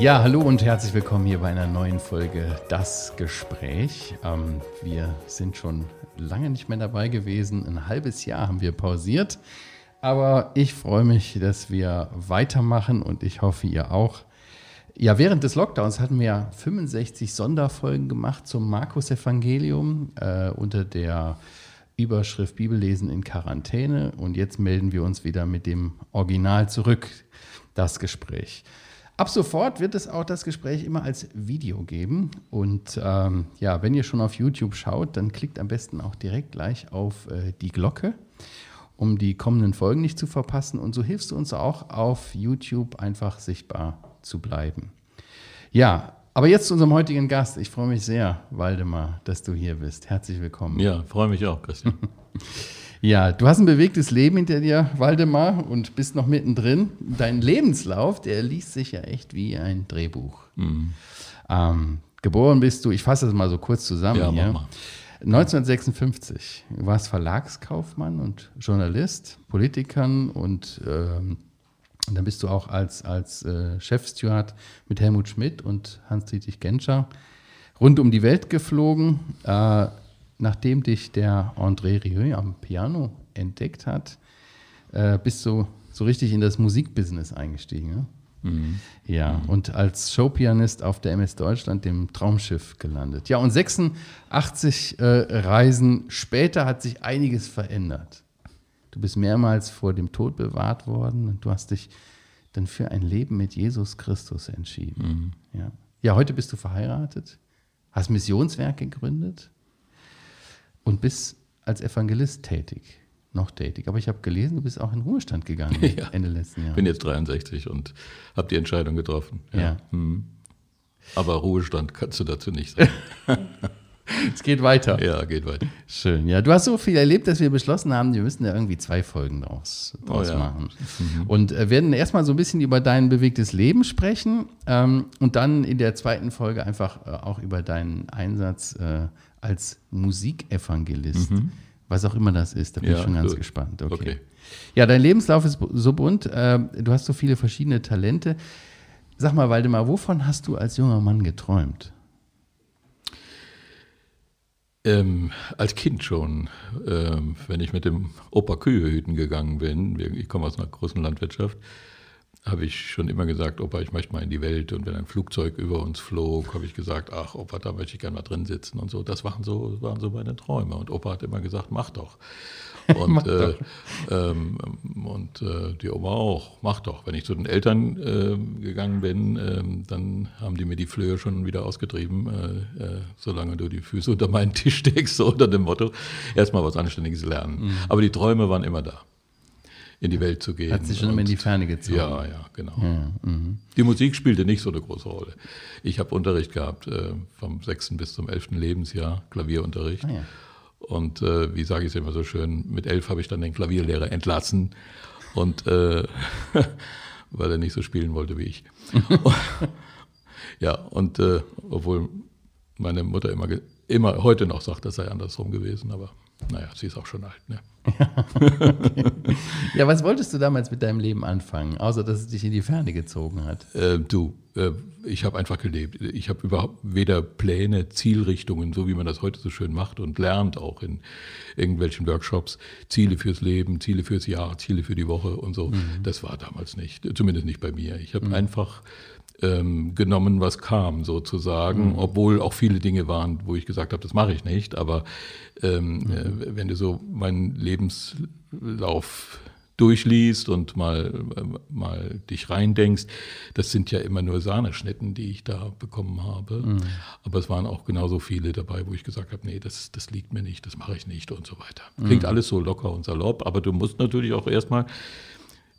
Ja, hallo und herzlich willkommen hier bei einer neuen Folge Das Gespräch. Ähm, wir sind schon lange nicht mehr dabei gewesen. Ein halbes Jahr haben wir pausiert. Aber ich freue mich, dass wir weitermachen und ich hoffe, ihr auch. Ja, während des Lockdowns hatten wir 65 Sonderfolgen gemacht zum Markus-Evangelium äh, unter der Überschrift Bibellesen in Quarantäne. Und jetzt melden wir uns wieder mit dem Original zurück, das Gespräch. Ab sofort wird es auch das Gespräch immer als Video geben. Und ähm, ja, wenn ihr schon auf YouTube schaut, dann klickt am besten auch direkt gleich auf äh, die Glocke, um die kommenden Folgen nicht zu verpassen. Und so hilfst du uns auch auf YouTube einfach sichtbar zu bleiben. Ja, aber jetzt zu unserem heutigen Gast. Ich freue mich sehr, Waldemar, dass du hier bist. Herzlich willkommen. Ja, freue mich auch, Christian. Ja, du hast ein bewegtes Leben hinter dir, Waldemar, und bist noch mittendrin. Dein Lebenslauf, der liest sich ja echt wie ein Drehbuch. Mhm. Ähm, geboren bist du, ich fasse das mal so kurz zusammen ja, hier. 1956. Du warst Verlagskaufmann und Journalist, Politikern und ähm, dann bist du auch als, als äh, Chefsteward mit Helmut Schmidt und Hans-Dietrich Genscher rund um die Welt geflogen. Äh, nachdem dich der André Rieu am Piano entdeckt hat, äh, bist du so richtig in das Musikbusiness eingestiegen. Ne? Mhm. Ja, mhm. und als Showpianist auf der MS Deutschland, dem Traumschiff, gelandet. Ja, und 86 äh, Reisen später hat sich einiges verändert. Du bist mehrmals vor dem Tod bewahrt worden und du hast dich dann für ein Leben mit Jesus Christus entschieden. Mhm. Ja. ja, heute bist du verheiratet, hast Missionswerk gegründet und bist als Evangelist tätig, noch tätig. Aber ich habe gelesen, du bist auch in Ruhestand gegangen ja. Ende letzten Jahres. Ich bin jetzt 63 und habe die Entscheidung getroffen. Ja. ja. Hm. Aber Ruhestand kannst du dazu nicht sagen. es geht weiter. Ja, geht weiter. Schön. Ja, du hast so viel erlebt, dass wir beschlossen haben, wir müssen da irgendwie zwei Folgen draus, draus oh, ja. machen. Mhm. Und äh, werden erstmal so ein bisschen über dein bewegtes Leben sprechen ähm, und dann in der zweiten Folge einfach äh, auch über deinen Einsatz äh, als Musikevangelist. Mhm. Was auch immer das ist, da bin ja, ich schon ganz gut. gespannt. Okay. okay. Ja, dein Lebenslauf ist so bunt, äh, du hast so viele verschiedene Talente. Sag mal, Waldemar, wovon hast du als junger Mann geträumt? Ähm, als Kind schon, ähm, wenn ich mit dem Opa Kühe hüten gegangen bin, ich komme aus einer großen Landwirtschaft, habe ich schon immer gesagt, Opa, ich möchte mal in die Welt. Und wenn ein Flugzeug über uns flog, habe ich gesagt, ach Opa, da möchte ich gerne mal drin sitzen und so. Das waren so, waren so meine Träume. Und Opa hat immer gesagt, mach doch. Und, mach äh, ähm, und äh, die Oma auch, mach doch. Wenn ich zu den Eltern äh, gegangen bin, ähm, dann haben die mir die Flöhe schon wieder ausgetrieben, äh, äh, solange du die Füße unter meinen Tisch steckst, so unter dem Motto, erstmal was Anständiges lernen. Mhm. Aber die Träume waren immer da in die Welt zu gehen. Hat sich schon immer in die Ferne gezogen. Ja, ja, genau. Ja, mhm. die Musik spielte nicht so eine große Rolle. Ich habe Unterricht gehabt äh, vom 6. bis zum 11. Lebensjahr, Klavierunterricht. Ah, ja. Und äh, wie sage ich es immer so schön, mit elf habe ich dann den Klavierlehrer entlassen. Und äh, weil er nicht so spielen wollte wie ich. ja, und äh, obwohl meine Mutter immer, immer heute noch sagt, das sei andersrum gewesen, aber naja, sie ist auch schon alt, ne? okay. Ja, was wolltest du damals mit deinem Leben anfangen, außer dass es dich in die Ferne gezogen hat? Äh, du, äh, ich habe einfach gelebt. Ich habe überhaupt weder Pläne, Zielrichtungen, so wie man das heute so schön macht und lernt auch in irgendwelchen Workshops, Ziele fürs Leben, Ziele fürs Jahr, Ziele für die Woche und so. Mhm. Das war damals nicht, zumindest nicht bei mir. Ich habe mhm. einfach ähm, genommen, was kam, sozusagen, mhm. obwohl auch viele Dinge waren, wo ich gesagt habe, das mache ich nicht. Aber ähm, mhm. äh, wenn du so meinen Lebenslauf durchliest und mal, äh, mal dich reindenkst, das sind ja immer nur Sahneschnitten, die ich da bekommen habe. Mhm. Aber es waren auch genauso viele dabei, wo ich gesagt habe, nee, das, das liegt mir nicht, das mache ich nicht und so weiter. Klingt mhm. alles so locker und salopp, aber du musst natürlich auch erstmal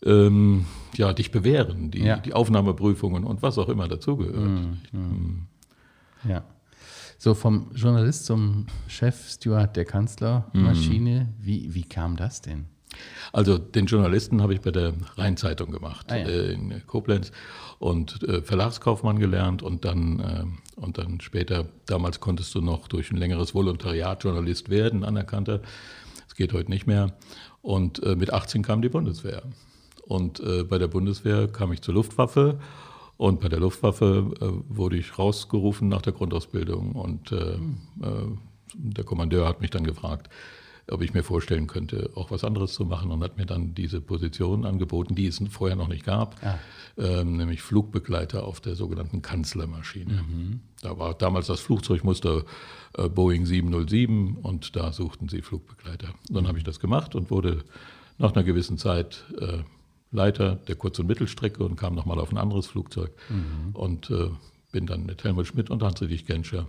ähm, ja, dich bewähren, die, ja. die Aufnahmeprüfungen und was auch immer dazugehört. Mhm. Mhm. Ja. So vom Journalist zum Chef Steward der Kanzlermaschine, mhm. wie, wie kam das denn? Also den Journalisten habe ich bei der Rheinzeitung gemacht ah, ja. äh, in Koblenz und äh, Verlagskaufmann gelernt und dann, äh, und dann später, damals konntest du noch durch ein längeres Volontariat Journalist werden, anerkannter. Das geht heute nicht mehr. Und mit 18 kam die Bundeswehr. Und äh, bei der Bundeswehr kam ich zur Luftwaffe. Und bei der Luftwaffe äh, wurde ich rausgerufen nach der Grundausbildung. Und äh, mhm. der Kommandeur hat mich dann gefragt, ob ich mir vorstellen könnte, auch was anderes zu machen und hat mir dann diese Position angeboten, die es vorher noch nicht gab, ah. ähm, nämlich Flugbegleiter auf der sogenannten Kanzlermaschine. Mhm. Da war damals das Flugzeugmuster äh, Boeing 707 und da suchten sie Flugbegleiter. Dann habe ich das gemacht und wurde nach einer gewissen Zeit äh, Leiter der Kurz- und Mittelstrecke und kam nochmal auf ein anderes Flugzeug mhm. und äh, bin dann mit Helmut Schmidt und Hans-Dietrich Genscher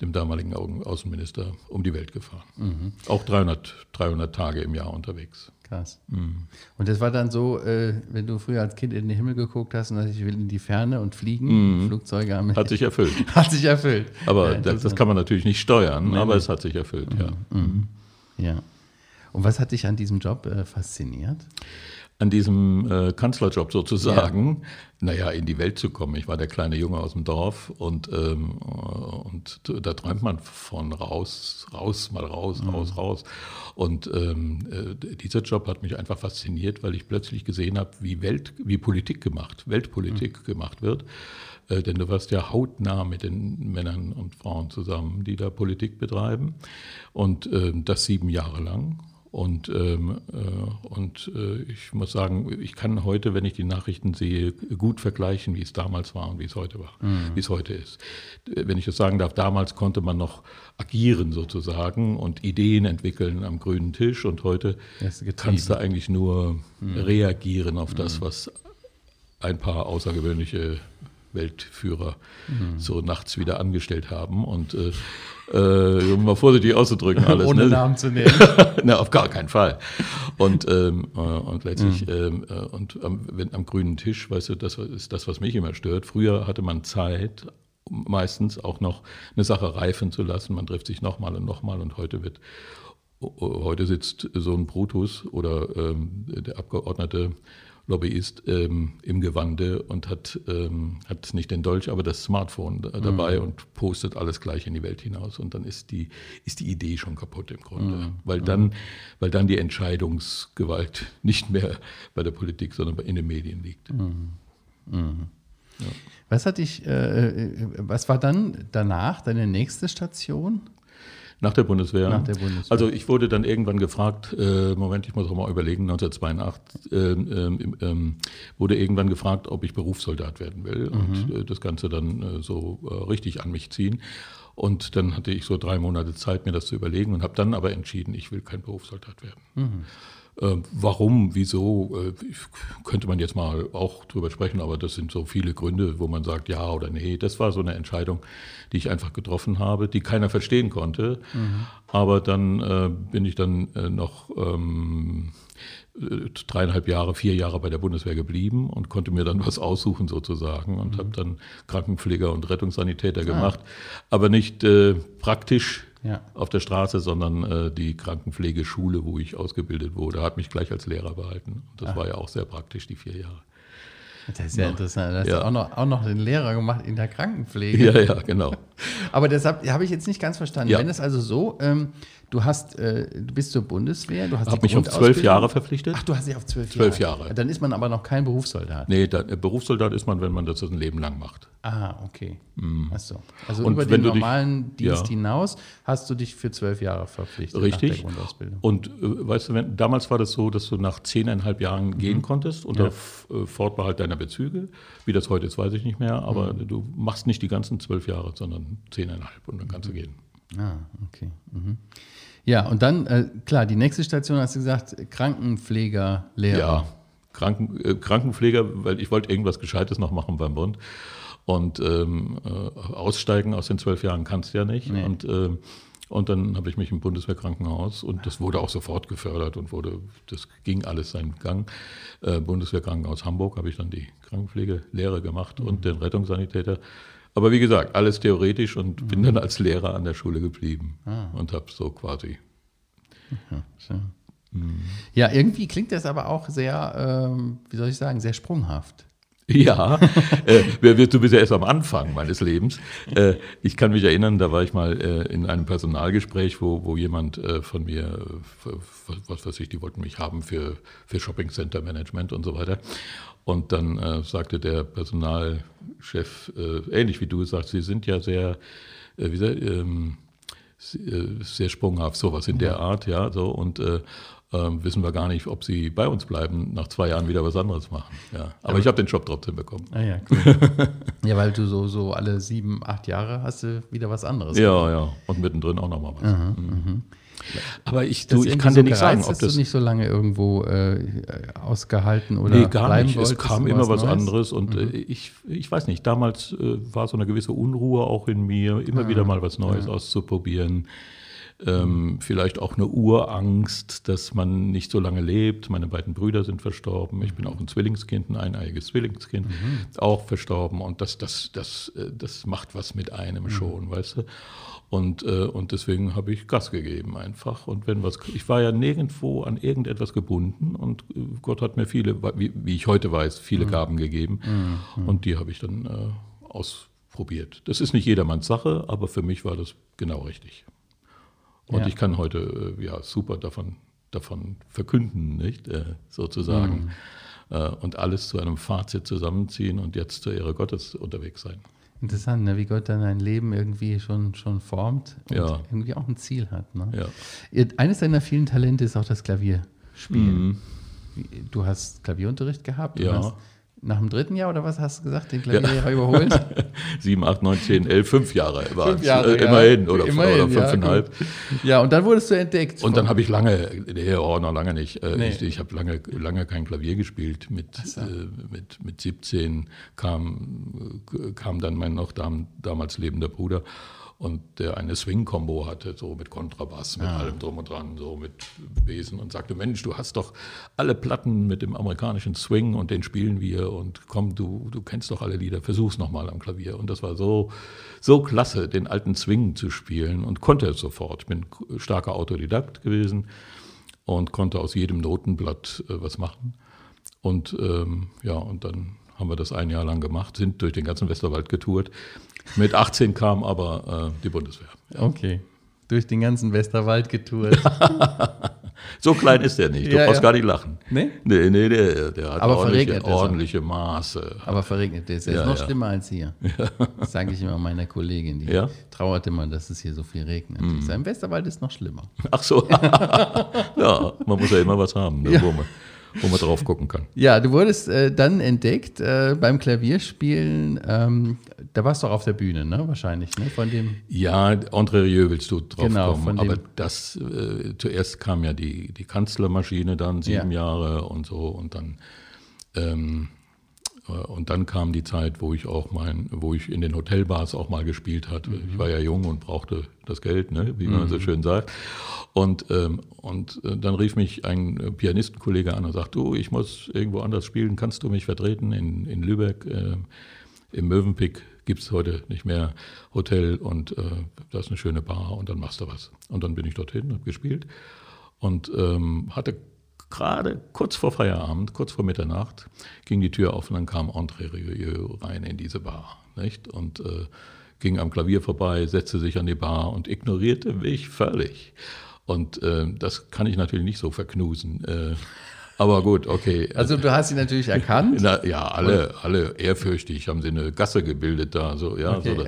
dem damaligen Außenminister, um die Welt gefahren. Mhm. Auch 300, 300 Tage im Jahr unterwegs. Krass. Mhm. Und das war dann so, äh, wenn du früher als Kind in den Himmel geguckt hast und hast, ich will in die Ferne und fliegen, mhm. Flugzeuge haben. Hat sich erfüllt. hat sich erfüllt. Aber ja, das, das, kann man natürlich nicht steuern, Nein, aber es hat sich erfüllt, ja. Mhm. Mhm. Ja. Und was hat dich an diesem Job äh, fasziniert? An diesem äh, Kanzlerjob sozusagen, ja. naja, in die Welt zu kommen. Ich war der kleine Junge aus dem Dorf und, ähm, und da träumt man von raus, raus, mal raus, mhm. raus, raus. Und ähm, äh, dieser Job hat mich einfach fasziniert, weil ich plötzlich gesehen habe, wie Welt, wie Politik gemacht, Weltpolitik mhm. gemacht wird. Äh, denn du warst ja hautnah mit den Männern und Frauen zusammen, die da Politik betreiben. Und äh, das sieben Jahre lang. Und, ähm, äh, und äh, ich muss sagen, ich kann heute, wenn ich die Nachrichten sehe, gut vergleichen, wie es damals war und wie es heute war, mhm. wie es heute ist. Wenn ich das sagen darf, damals konnte man noch agieren sozusagen und Ideen entwickeln am grünen Tisch und heute kannst du eigentlich nur mhm. reagieren auf das, mhm. was ein paar außergewöhnliche Weltführer mhm. so nachts wieder angestellt haben. Und äh, äh, um mal vorsichtig auszudrücken alles. Ohne ne? Namen zu nehmen. Na, auf gar keinen Fall. Und, ähm, äh, und letztlich, mhm. ähm, äh, und am, wenn, am grünen Tisch, weißt du, das ist das, was mich immer stört. Früher hatte man Zeit, meistens auch noch eine Sache reifen zu lassen. Man trifft sich nochmal und nochmal und heute wird, heute sitzt so ein Brutus oder ähm, der Abgeordnete Lobbyist ähm, im Gewande und hat, ähm, hat nicht den Dolch, aber das Smartphone da, dabei mhm. und postet alles gleich in die Welt hinaus. Und dann ist die, ist die Idee schon kaputt im Grunde. Mhm. Weil, dann, weil dann die Entscheidungsgewalt nicht mehr bei der Politik, sondern in den Medien liegt. Mhm. mhm. Ja. Was hat dich, äh, äh, was war dann danach deine nächste Station? Nach der Bundeswehr. Nach der Bundeswehr. Also ich wurde dann irgendwann gefragt, äh, Moment, ich muss auch mal überlegen, 1982 äh, äh, wurde irgendwann gefragt, ob ich Berufssoldat werden will mhm. und äh, das Ganze dann äh, so äh, richtig an mich ziehen. Und dann hatte ich so drei Monate Zeit, mir das zu überlegen und habe dann aber entschieden, ich will kein Berufssoldat werden. Mhm. Ähm, warum, wieso, äh, könnte man jetzt mal auch drüber sprechen, aber das sind so viele Gründe, wo man sagt ja oder nee. Das war so eine Entscheidung, die ich einfach getroffen habe, die keiner verstehen konnte. Mhm. Aber dann äh, bin ich dann äh, noch ähm, dreieinhalb Jahre, vier Jahre bei der Bundeswehr geblieben und konnte mir dann was aussuchen sozusagen und mhm. habe dann Krankenpfleger und Rettungssanitäter ah. gemacht, aber nicht äh, praktisch ja. auf der Straße, sondern äh, die Krankenpflegeschule, wo ich ausgebildet wurde, hat mich gleich als Lehrer behalten. Und das Ach. war ja auch sehr praktisch, die vier Jahre. Das ist ja no. interessant. Du hast ja. auch, noch, auch noch den Lehrer gemacht in der Krankenpflege. Ja, ja, genau. Aber deshalb habe ich jetzt nicht ganz verstanden. Ja. Wenn es also so, ähm, Du hast, äh, du bist zur Bundeswehr, du hast Hab mich auf zwölf Jahre verpflichtet. Ach, du hast dich auf zwölf, zwölf Jahre. Jahre. Dann ist man aber noch kein Berufssoldat. Nee, da, äh, Berufssoldat ist man, wenn man das ein Leben lang macht. Ah, okay. Mm. Ach so. Also und über den normalen dich, Dienst ja. hinaus hast du dich für zwölf Jahre verpflichtet. Richtig. Und äh, weißt du, wenn, damals war das so, dass du nach zehneinhalb Jahren mhm. gehen konntest unter ja. Äh, Fortbehalt deiner Bezüge. Wie das heute ist, weiß ich nicht mehr. Aber mhm. du machst nicht die ganzen zwölf Jahre, sondern zehneinhalb und dann kannst du gehen. Ah, okay. Mhm. Ja, und dann, äh, klar, die nächste Station hast du gesagt, Krankenpfleger, Lehrer. Ja, Kranken, äh, Krankenpfleger, weil ich wollte irgendwas Gescheites noch machen beim Bund. Und ähm, äh, aussteigen aus den zwölf Jahren kannst du ja nicht. Nee. Und, äh, und dann habe ich mich im Bundeswehrkrankenhaus und das wurde auch sofort gefördert und wurde, das ging alles seinen Gang. Äh, Bundeswehrkrankenhaus Hamburg habe ich dann die Krankenpflegelehre gemacht mhm. und den Rettungssanitäter. Aber wie gesagt, alles theoretisch und mhm. bin dann als Lehrer an der Schule geblieben ah. und habe so quasi. Ja, mhm. ja, irgendwie klingt das aber auch sehr, ähm, wie soll ich sagen, sehr sprunghaft. Ja, äh, du bist ja erst am Anfang meines Lebens. Äh, ich kann mich erinnern, da war ich mal äh, in einem Personalgespräch, wo, wo jemand äh, von mir, was weiß ich, die wollten mich haben für, für Shopping Center Management und so weiter. Und dann äh, sagte der Personalchef, äh, ähnlich wie du sagst, Sie sind ja sehr, wie sehr, ähm, sehr sprunghaft, sowas in der Art, ja, so und ähm, wissen wir gar nicht, ob sie bei uns bleiben, nach zwei Jahren wieder was anderes machen. Ja. Aber ja. ich habe den Job trotzdem bekommen. Ah ja, cool. ja, weil du so, so alle sieben, acht Jahre hast du wieder was anderes. Ja, gemacht. ja. Und mittendrin auch nochmal was. Aha, mhm. mhm. Aber ich, du, ich kann so dir nicht sagen, ob das. du nicht so lange irgendwo äh, ausgehalten oder. Nee, gar nicht. Es kam immer was, was anderes und mhm. Äh, ich, ich weiß nicht, damals äh, war so eine gewisse Unruhe auch in mir, immer ah, wieder mal was Neues ja. auszuprobieren ähm, vielleicht auch eine Urangst, dass man nicht so lange lebt. Meine beiden Brüder sind verstorben. Ich bin auch ein Zwillingskind, ein eineiiges Zwillingskind, mhm. auch verstorben. Und das, das, das, äh, das macht was mit einem mhm. schon, weißt du. Und, äh, und deswegen habe ich Gas gegeben einfach. Und wenn was, ich war ja nirgendwo an irgendetwas gebunden und äh, Gott hat mir viele, wie, wie ich heute weiß, viele mhm. Gaben gegeben. Mhm. Und die habe ich dann äh, ausprobiert. Das ist nicht jedermanns Sache, aber für mich war das genau richtig. Und ja. ich kann heute äh, ja super davon, davon verkünden, nicht? Äh, sozusagen. Mhm. Äh, und alles zu einem Fazit zusammenziehen und jetzt zur Ehre Gottes unterwegs sein. Interessant, ne? wie Gott dann ein Leben irgendwie schon, schon formt und ja. irgendwie auch ein Ziel hat. Ne? Ja. Eines deiner vielen Talente ist auch das Klavierspielen. Mhm. Du hast Klavierunterricht gehabt. Ja. Nach dem dritten Jahr oder was hast du gesagt, den Klavierlehrer ja. überholt? Sieben, acht, neun, zehn, elf, fünf Jahre waren fünf Jahre, äh, immerhin oder, immerhin, oder fünfeinhalb. Ja, ja, und dann wurdest du entdeckt. Und dann habe ich lange, nee, oh, noch lange nicht. Äh, nee. Ich, ich habe lange, lange kein Klavier gespielt. Mit, so. äh, mit, mit 17 kam, kam dann mein noch damals lebender Bruder und der eine Swing-Kombo hatte, so mit Kontrabass, mit ah. allem drum und dran, so mit Besen und sagte, Mensch, du hast doch alle Platten mit dem amerikanischen Swing und den spielen wir und komm, du, du kennst doch alle Lieder, versuch's nochmal am Klavier. Und das war so, so klasse, den alten Swing zu spielen und konnte es sofort. Ich bin starker Autodidakt gewesen und konnte aus jedem Notenblatt äh, was machen. Und ähm, ja, und dann haben wir das ein Jahr lang gemacht, sind durch den ganzen Westerwald getourt. Mit 18 kam aber äh, die Bundeswehr. Ja. Okay. Durch den ganzen Westerwald getourt. so klein ist der nicht. Du ja, brauchst ja. gar nicht lachen. Nee? Nee, nee, der, der hat aber ordentliche, ordentliche Maße. Aber verregnet ist. Er ist noch schlimmer als hier. Das sage ich immer meiner Kollegin. Die trauert immer, dass es hier so viel regnet. Mhm. Im Westerwald ist noch schlimmer. Ach so. ja, man muss ja immer was haben. Ne, wo man drauf gucken kann. Ja, du wurdest äh, dann entdeckt äh, beim Klavierspielen. Ähm, da warst du auch auf der Bühne, ne? Wahrscheinlich, ne? Von dem. Ja, Entre Rieu willst du drauf genau, kommen. Aber das äh, zuerst kam ja die, die Kanzlermaschine dann sieben ja. Jahre und so und dann ähm, äh, und dann kam die Zeit, wo ich auch mein, wo ich in den Hotelbars auch mal gespielt hatte. Mhm. Ich war ja jung und brauchte das Geld, ne, wie man mhm. so schön sagt. Und, ähm, und äh, dann rief mich ein Pianistenkollege an und sagte, du, ich muss irgendwo anders spielen, kannst du mich vertreten in, in Lübeck? Äh, Im Mövenpick gibt es heute nicht mehr Hotel und äh, da ist eine schöne Bar und dann machst du was. Und dann bin ich dorthin, habe gespielt und ähm, hatte gerade kurz vor Feierabend, kurz vor Mitternacht, ging die Tür auf und dann kam André Rieu rein in diese Bar. Nicht? Und äh, ging am Klavier vorbei, setzte sich an die Bar und ignorierte mich völlig. Und äh, das kann ich natürlich nicht so verknusen. Äh, aber gut, okay. Also du hast sie natürlich erkannt? Na, ja, alle, alle ehrfürchtig haben sie eine Gasse gebildet da. So, ja, okay. so,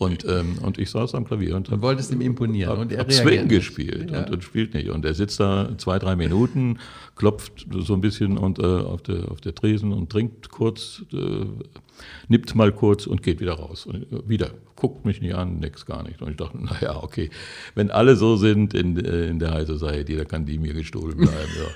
und, ähm, und ich saß am Klavier und hab, wolltest ihm imponieren. Hab, und er hab Swing gespielt ja. und, und, spielt nicht. Und er sitzt da zwei, drei Minuten, klopft so ein bisschen und, äh, auf, der, auf der Tresen und trinkt kurz, äh, nippt mal kurz und geht wieder raus. Und äh, wieder, guckt mich nicht an, nix gar nicht. Und ich dachte, naja, okay, wenn alle so sind in, äh, in der High Society, da kann die mir gestohlen bleiben. ja.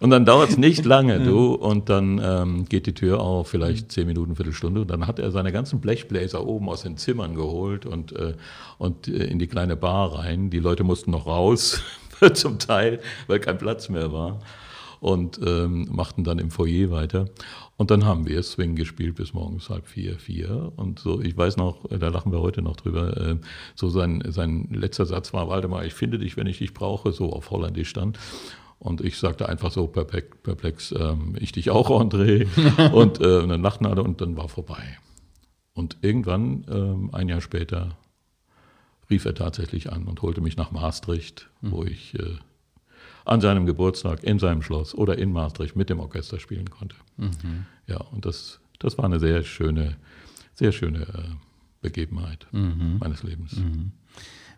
Und dann dauert es nicht lange, du, und dann ähm, geht die Tür auf, vielleicht zehn Minuten, Viertelstunde. Und dann hat er seine ganzen Blechbläser oben aus den Zimmern geholt und, äh, und äh, in die kleine Bar rein. Die Leute mussten noch raus, zum Teil, weil kein Platz mehr war. Und ähm, machten dann im Foyer weiter. Und dann haben wir Swing gespielt bis morgens halb vier, vier. Und so, ich weiß noch, da lachen wir heute noch drüber, äh, so sein, sein letzter Satz war, Waldemar, ich finde dich, wenn ich dich brauche, so auf Holländisch stand. Und ich sagte einfach so perplex, perplex ähm, ich dich auch, André. und äh, dann lachten alle und dann war vorbei. Und irgendwann, ähm, ein Jahr später, rief er tatsächlich an und holte mich nach Maastricht, mhm. wo ich äh, an seinem Geburtstag in seinem Schloss oder in Maastricht mit dem Orchester spielen konnte. Mhm. Ja, und das, das war eine sehr schöne, sehr schöne äh, Begebenheit mhm. meines Lebens. Mhm.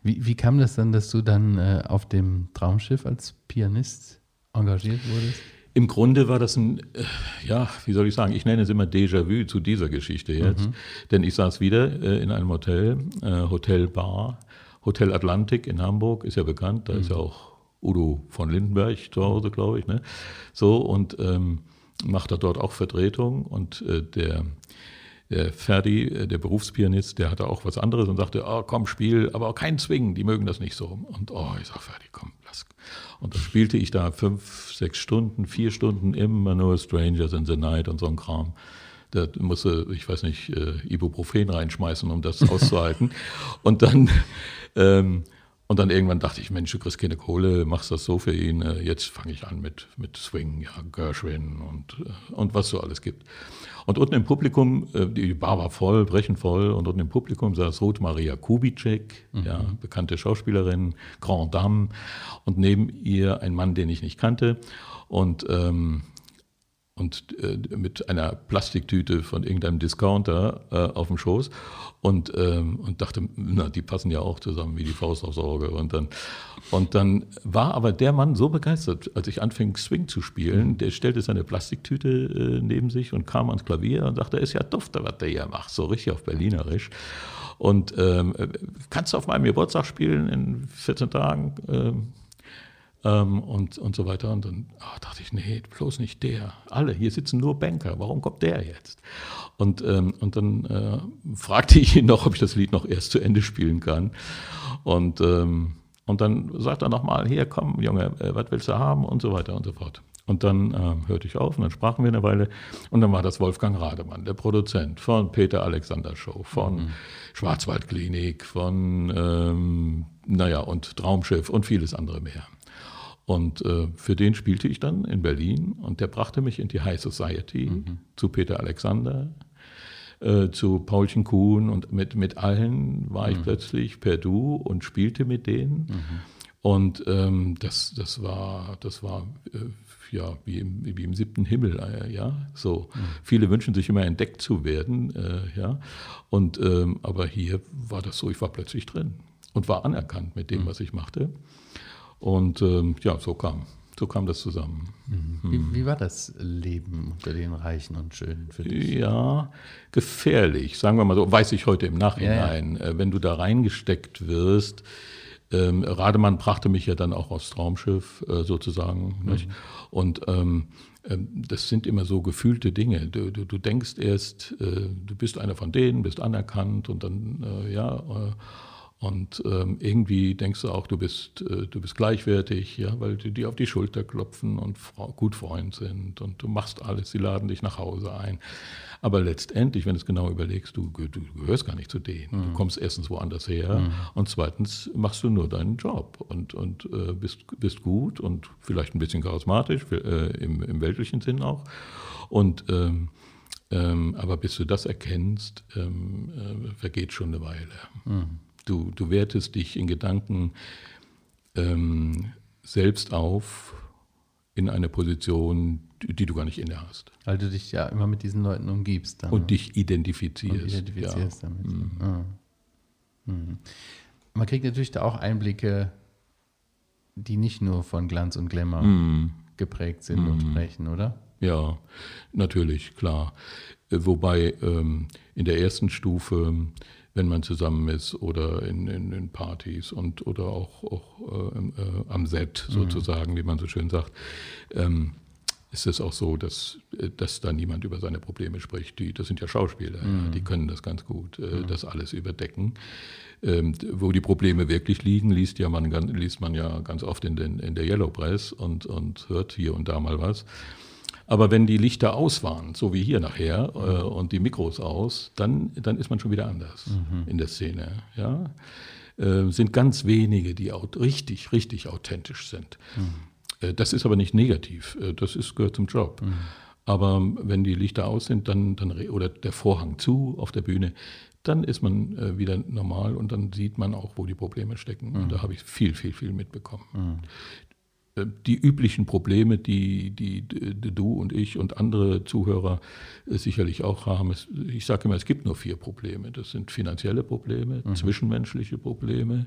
Wie, wie kam das dann, dass du dann äh, auf dem Traumschiff als Pianist engagiert wurdest? Im Grunde war das ein, äh, ja, wie soll ich sagen, ich nenne es immer Déjà-vu zu dieser Geschichte jetzt. Mhm. Denn ich saß wieder äh, in einem Hotel, äh, Hotel Bar, Hotel Atlantik in Hamburg, ist ja bekannt, da mhm. ist ja auch Udo von Lindenberg zu Hause, glaube ich. Ne? So, und ähm, macht er dort auch Vertretung und äh, der der Ferdi, äh, der Berufspianist, der hatte auch was anderes und sagte, oh, komm, spiel, aber auch keinen zwingen, die mögen das nicht so. Und oh, ich sag, Ferdi, komm, lass. Und dann spielte ich da fünf, sechs Stunden, vier Stunden immer nur Strangers in the Night und so ein Kram. Da musste, ich weiß nicht, äh, Ibuprofen reinschmeißen, um das auszuhalten. und dann ähm, und dann irgendwann dachte ich, Mensch, du kriegst keine Kohle, machst das so für ihn. Äh, jetzt fange ich an mit, mit Swing, ja, Gershwin und, äh, und was so alles gibt. Und unten im Publikum, äh, die Bar war voll, brechend voll, und unten im Publikum saß Ruth Maria Kubitschek, mhm. ja, bekannte Schauspielerin, Grand Dame, und neben ihr ein Mann, den ich nicht kannte. Und ähm, und äh, mit einer Plastiktüte von irgendeinem Discounter äh, auf dem Schoß und, ähm, und dachte, na, die passen ja auch zusammen wie die Faust aufs Auge. Und dann, und dann war aber der Mann so begeistert, als ich anfing, Swing zu spielen, der stellte seine Plastiktüte äh, neben sich und kam ans Klavier und sagte, ist ja dufte, was der hier macht, so richtig auf Berlinerisch. Und ähm, äh, kannst du auf meinem Geburtstag spielen in 14 Tagen? Ähm, ähm, und, und so weiter. Und dann oh, dachte ich, nee, bloß nicht der. Alle, hier sitzen nur Banker, warum kommt der jetzt? Und, ähm, und dann äh, fragte ich ihn noch, ob ich das Lied noch erst zu Ende spielen kann. Und, ähm, und dann sagt er nochmal, hier komm, Junge, äh, was willst du haben? Und so weiter und so fort. Und dann äh, hörte ich auf und dann sprachen wir eine Weile. Und dann war das Wolfgang Rademann, der Produzent von Peter Alexander Show, von mhm. Schwarzwaldklinik, von, ähm, naja, und Traumschiff und vieles andere mehr. Und äh, für den spielte ich dann in Berlin und der brachte mich in die High Society mhm. zu Peter Alexander, äh, zu Paulchen Kuhn und mit, mit allen war mhm. ich plötzlich per Du und spielte mit denen. Mhm. Und ähm, das, das war, das war äh, ja, wie im, wie im siebten Himmel, äh, ja, so. Mhm. Viele wünschen sich immer entdeckt zu werden, äh, ja. Und, ähm, aber hier war das so, ich war plötzlich drin und war anerkannt mit dem, mhm. was ich machte. Und ähm, ja, so kam, so kam das zusammen. Mhm. Wie, wie, war das Leben unter den Reichen und Schönen für dich? Ja, gefährlich, sagen wir mal so, weiß ich heute im Nachhinein. Ja, ja. Äh, wenn du da reingesteckt wirst, ähm, Rademann brachte mich ja dann auch aufs Traumschiff äh, sozusagen. Mhm. Und ähm, ähm, das sind immer so gefühlte Dinge. Du, du, du denkst erst, äh, du bist einer von denen, bist anerkannt und dann, äh, ja, äh, und ähm, irgendwie denkst du auch, du bist, äh, du bist gleichwertig, ja, weil die dir auf die Schulter klopfen und gut Freund sind und du machst alles, sie laden dich nach Hause ein. Aber letztendlich, wenn du es genau überlegst, du, du gehörst gar nicht zu denen. Mhm. Du kommst erstens woanders her mhm. und zweitens machst du nur deinen Job und, und äh, bist, bist gut und vielleicht ein bisschen charismatisch, äh, im, im weltlichen Sinn auch. Und ähm, ähm, aber bis du das erkennst, ähm, äh, vergeht schon eine Weile. Mhm. Du, du wertest dich in Gedanken ähm, selbst auf in eine Position, die, du gar nicht inne hast. Weil du dich ja immer mit diesen Leuten umgibst. Dann, und dich identifizierst. Und identifizierst ja. damit. Mhm. Ah. Mhm. Man kriegt natürlich da auch Einblicke, die nicht nur von Glanz und Glamour mhm. geprägt sind und mhm. sprechen, oder? Ja, natürlich, klar. Äh, wobei ähm, in der ersten Stufe wenn man zusammen ist oder in, in, in Partys und oder auch, auch äh, äh, am Set mhm. sozusagen, mhm. wie man so schön sagt, ähm, ist es auch so, dass, äh, dass da niemand über seine Probleme spricht. Die, das sind ja Schauspieler, mhm. ja, die können das ganz gut, äh, mhm. das alles überdecken. Ähm, wo die Probleme wirklich liegen, liest, ja man, liest man ja ganz oft in, den, in der Yellow Press und, und hört hier und da mal was. Aber wenn die Lichter aus waren, so wie hier nachher, äh, und die Mikros aus, dann, dann ist man schon wieder anders mhm. in der Szene. Ja? Äh, sind ganz wenige, die richtig, richtig authentisch sind. Mhm. Äh, das ist aber nicht negativ, äh, das ist, gehört zum Job. Mhm. Aber wenn die Lichter aus sind dann, dann, oder der Vorhang zu auf der Bühne, dann ist man äh, wieder normal und dann sieht man auch, wo die Probleme stecken. Mhm. Und da habe ich viel, viel, viel mitbekommen. Mhm. Äh, die üblichen Probleme, die, die, die, du und ich und andere Zuhörer äh, sicherlich auch haben. ich sage immer, es gibt nur vier Probleme. Das sind finanzielle Probleme, mhm. zwischenmenschliche Probleme,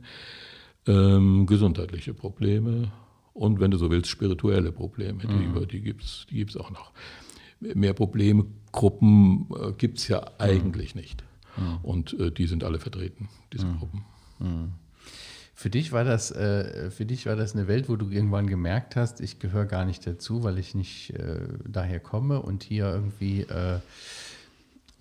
ähm, gesundheitliche Probleme und, wenn du so willst, spirituelle Probleme. Die, die gibt es die gibt's auch noch. Mehr Problemgruppen äh, gibt es ja eigentlich nicht. Mhm. Und äh, die sind alle vertreten, diese mhm. Gruppen. Für dich war das, äh, für dich war das eine Welt, wo du irgendwann gemerkt hast, ich gehöre gar nicht dazu, weil ich nicht äh, daher komme und hier irgendwie äh,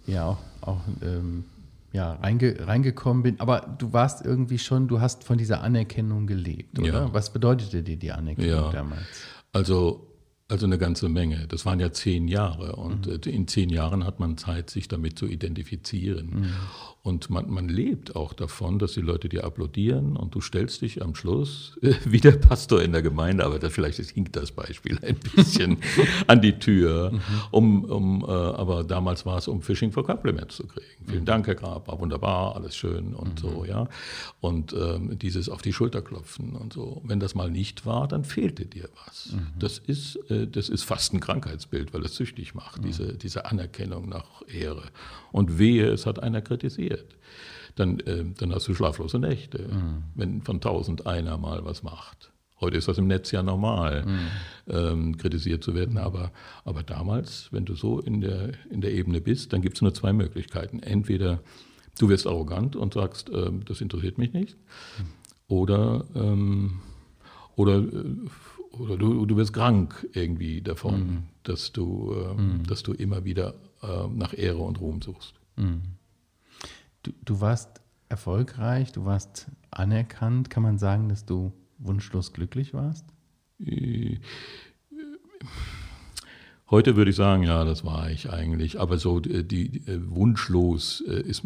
ja auch, auch ähm, ja, reinge, reingekommen bin. Aber du warst irgendwie schon, du hast von dieser Anerkennung gelebt, oder? Ja. Was bedeutete dir die Anerkennung ja. damals? Also also eine ganze Menge. Das waren ja zehn Jahre und mhm. in zehn Jahren hat man Zeit, sich damit zu identifizieren. Mhm. Und man, man lebt auch davon, dass die Leute dir applaudieren und du stellst dich am Schluss äh, wie der Pastor in der Gemeinde, aber das, vielleicht hinkt das Beispiel ein bisschen an die Tür, mhm. um, um äh, aber damals war es, um Fishing for Compliments zu kriegen. Vielen mhm. Dank, Herr Grab, war wunderbar, alles schön und so, mhm. ja. Und ähm, dieses auf die Schulter klopfen und so. Wenn das mal nicht war, dann fehlte dir was. Mhm. Das, ist, äh, das ist fast ein Krankheitsbild, weil es süchtig macht, diese, diese Anerkennung nach Ehre. Und wehe, es hat einer kritisiert. Dann, äh, dann hast du schlaflose Nächte, mhm. wenn von tausend einer mal was macht. Heute ist das im Netz ja normal, mhm. ähm, kritisiert zu werden. Aber, aber damals, wenn du so in der, in der Ebene bist, dann gibt es nur zwei Möglichkeiten. Entweder du wirst arrogant und sagst, äh, das interessiert mich nicht. Mhm. Oder, ähm, oder, äh, oder du, du wirst krank irgendwie davon, mhm. dass, du, äh, mhm. dass du immer wieder äh, nach Ehre und Ruhm suchst. Mhm. Du, du warst erfolgreich, du warst anerkannt. Kann man sagen, dass du wunschlos glücklich warst? Äh, heute würde ich sagen, ja, das war ich eigentlich. Aber so die, die äh, wunschlos ist,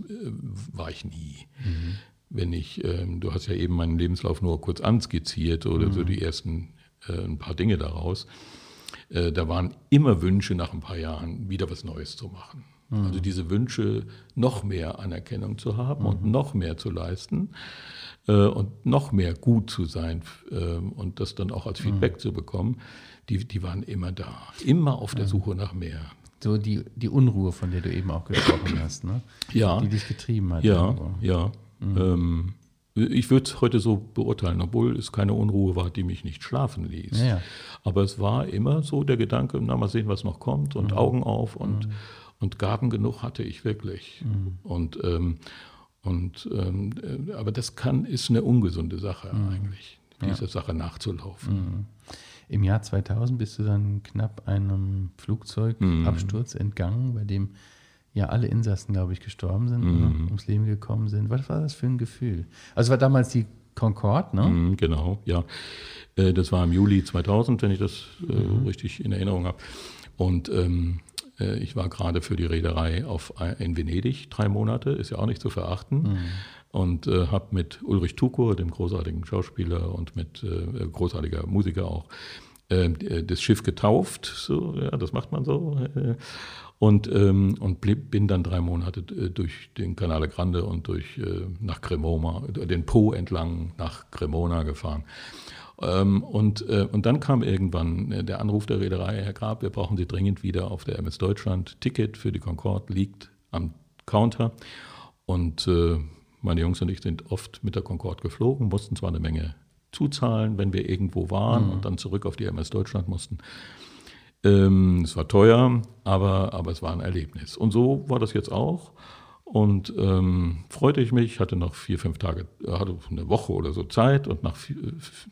war ich nie. Mhm. Wenn ich, ähm, du hast ja eben meinen Lebenslauf nur kurz anskizziert oder mhm. so die ersten ein paar Dinge daraus. Äh, da waren immer Wünsche nach ein paar Jahren wieder was Neues zu machen. Mhm. Also diese Wünsche, noch mehr Anerkennung zu haben mhm. und noch mehr zu leisten äh, und noch mehr gut zu sein äh, und das dann auch als Feedback mhm. zu bekommen, die, die waren immer da, immer auf der Suche nach mehr. So die, die Unruhe, von der du eben auch gesprochen hast, ne? Ja. Die dich getrieben hat. Ja, irgendwo. ja. Mhm. Ähm, ich würde es heute so beurteilen, obwohl es keine Unruhe war, die mich nicht schlafen ließ. Ja, Aber es war immer so der Gedanke, na mal sehen, was noch kommt und mhm. Augen auf und, mhm. und Gaben genug hatte ich wirklich. Mhm. Und, ähm, und ähm, äh, aber das kann, ist eine ungesunde Sache mhm. eigentlich, dieser ja. Sache nachzulaufen. Mhm. Im Jahr 2000 bist du dann knapp einem Flugzeugabsturz mhm. entgangen, bei dem ja alle Insassen, glaube ich, gestorben sind, mhm. ne, ums Leben gekommen sind. Was war das für ein Gefühl? Also war damals die Concorde, ne? Mhm, genau, ja. Äh, das war im Juli 2000, wenn ich das äh, mhm. richtig in Erinnerung habe. Und ähm, äh, ich war gerade für die Reederei auf, in Venedig drei Monate, ist ja auch nicht zu verachten. Mhm. Und äh, habe mit Ulrich Tukur, dem großartigen Schauspieler und mit äh, großartiger Musiker auch, das Schiff getauft. So, ja, das macht man so. Und, ähm, und blieb, bin dann drei Monate äh, durch den Canale Grande und durch äh, nach Cremona, den Po entlang nach Cremona gefahren. Ähm, und, äh, und dann kam irgendwann äh, der Anruf der Reederei, Herr Grab, wir brauchen Sie dringend wieder auf der MS Deutschland. Ticket für die Concorde liegt am Counter. Und äh, meine Jungs und ich sind oft mit der Concorde geflogen, mussten zwar eine Menge zuzahlen, wenn wir irgendwo waren mhm. und dann zurück auf die MS Deutschland mussten. Ähm, es war teuer, aber, aber es war ein Erlebnis. Und so war das jetzt auch. Und ähm, freute ich mich, hatte noch vier, fünf Tage, hatte eine Woche oder so Zeit und nach vier,